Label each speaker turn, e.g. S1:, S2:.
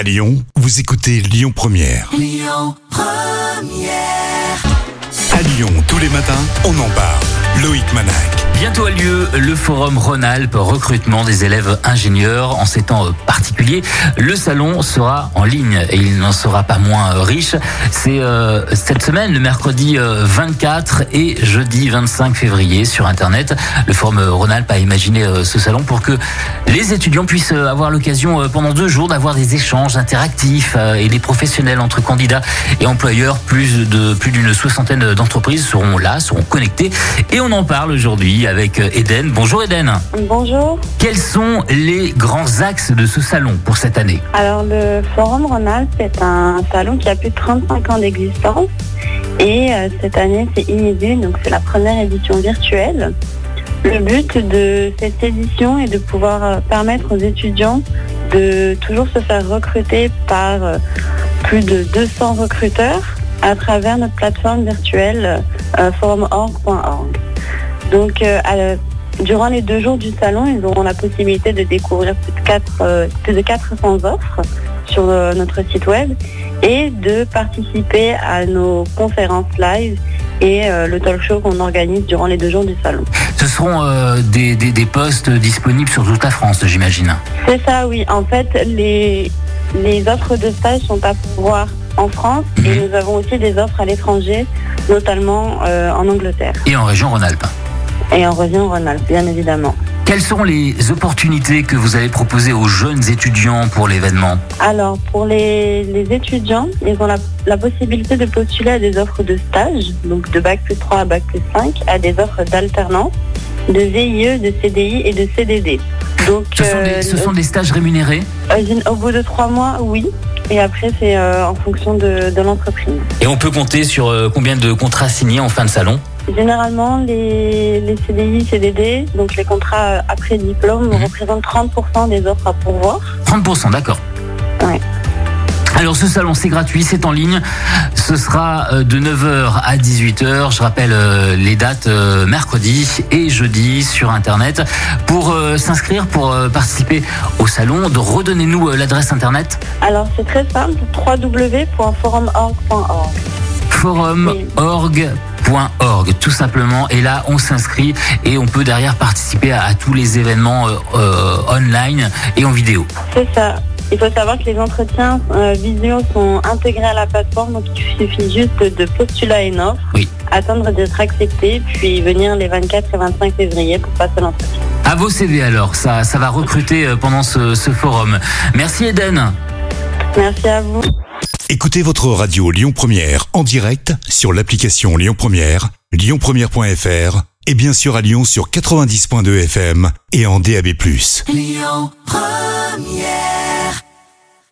S1: À Lyon, vous écoutez Lyon Première. À Lyon, tous les matins, on en parle. Loïc Manac.
S2: Bientôt a lieu le forum Rhône-Alpes recrutement des élèves ingénieurs. En ces temps particuliers, le salon sera en ligne et il n'en sera pas moins euh, riche. C'est euh, cette semaine, le mercredi euh, 24 et jeudi 25 février sur Internet. Le forum Rhône-Alpes a imaginé euh, ce salon pour que les étudiants puissent euh, avoir l'occasion euh, pendant deux jours d'avoir des échanges interactifs euh, et des professionnels entre candidats et employeurs. Plus de plus d'une soixantaine d'entreprises seront là, seront connectées et on en parle aujourd'hui avec euh, Eden. Bonjour Eden.
S3: Bonjour.
S2: Quels sont les grands axes de ce salon pour cette année?
S3: Alors le Forum Rhône-Alpes est un salon qui a plus de 35 ans d'existence et euh, cette année c'est inédit, donc c'est la première édition virtuelle. Le but de cette édition est de pouvoir euh, permettre aux étudiants de toujours se faire recruter par plus de 200 recruteurs à travers notre plateforme virtuelle forumorg.org. Donc euh, durant les deux jours du salon, ils auront la possibilité de découvrir plus de, quatre, euh, plus de 400 offres sur euh, notre site web et de participer à nos conférences live et euh, le talk show qu'on organise durant les deux jours du salon.
S2: Ce seront euh, des, des, des postes disponibles sur toute la France, j'imagine.
S3: C'est ça, oui. En fait, les, les offres de stage sont à pouvoir en France et
S2: Mhm.
S3: nous avons aussi des offres à l'étranger, notamment euh, en Angleterre
S2: Et en région Rhône-Alpes.
S3: Et en région Rhône-Alpes, bien évidemment.
S2: Quelles sont les opportunités que vous allez proposer aux jeunes étudiants pour l'événement
S3: Alors, pour les, les étudiants, ils ont la, la possibilité de postuler à des offres de stage, donc de Bac plus 3 à Bac plus 5, à des offres d'alternance, de VIE, de CDI et de CDD. Donc,
S2: ce sont,
S3: euh,
S2: des, ce sont des stages rémunérés
S3: euh, au bout de trois mois, oui. Et après, c'est euh, en fonction de, de l'entreprise.
S2: et on peut compter sur euh, combien de contrats signés en fin de salon?
S3: Généralement, les, les CDI, CDD, donc les contrats euh, après diplôme,
S2: Mhm.
S3: représentent 30% des offres à pourvoir.
S2: 30%, d'accord. Alors ce salon c'est gratuit, c'est en ligne, ce sera euh, de 9h à 18h, je rappelle euh, les dates euh, mercredi et jeudi sur internet. Pour s'inscrire, pour participer au salon, redonnez-nous l'adresse internet
S3: Alors, c'est très simple, www.forumorg.org.
S2: forumorg.org tout simplement et là on s'inscrit et on peut derrière participer à, à tous les événements euh, euh, online et en vidéo.
S3: C'est ça. Il faut savoir que les entretiens euh, visio sont intégrés à la plateforme, donc il suffit juste de, postuler à une offre,
S2: Oui.
S3: attendre d'être accepté, puis venir les 24 et 25 février pour passer l'entretien.
S2: À vos CV alors, ça, ça va recruter euh, pendant ce, ce forum. Merci Eden.
S3: Merci à vous.
S1: Écoutez votre radio Lyon Première en direct sur l'application Lyon Première, lyonpremière.fr et bien sûr à Lyon sur 90.2 FM et en DAB+.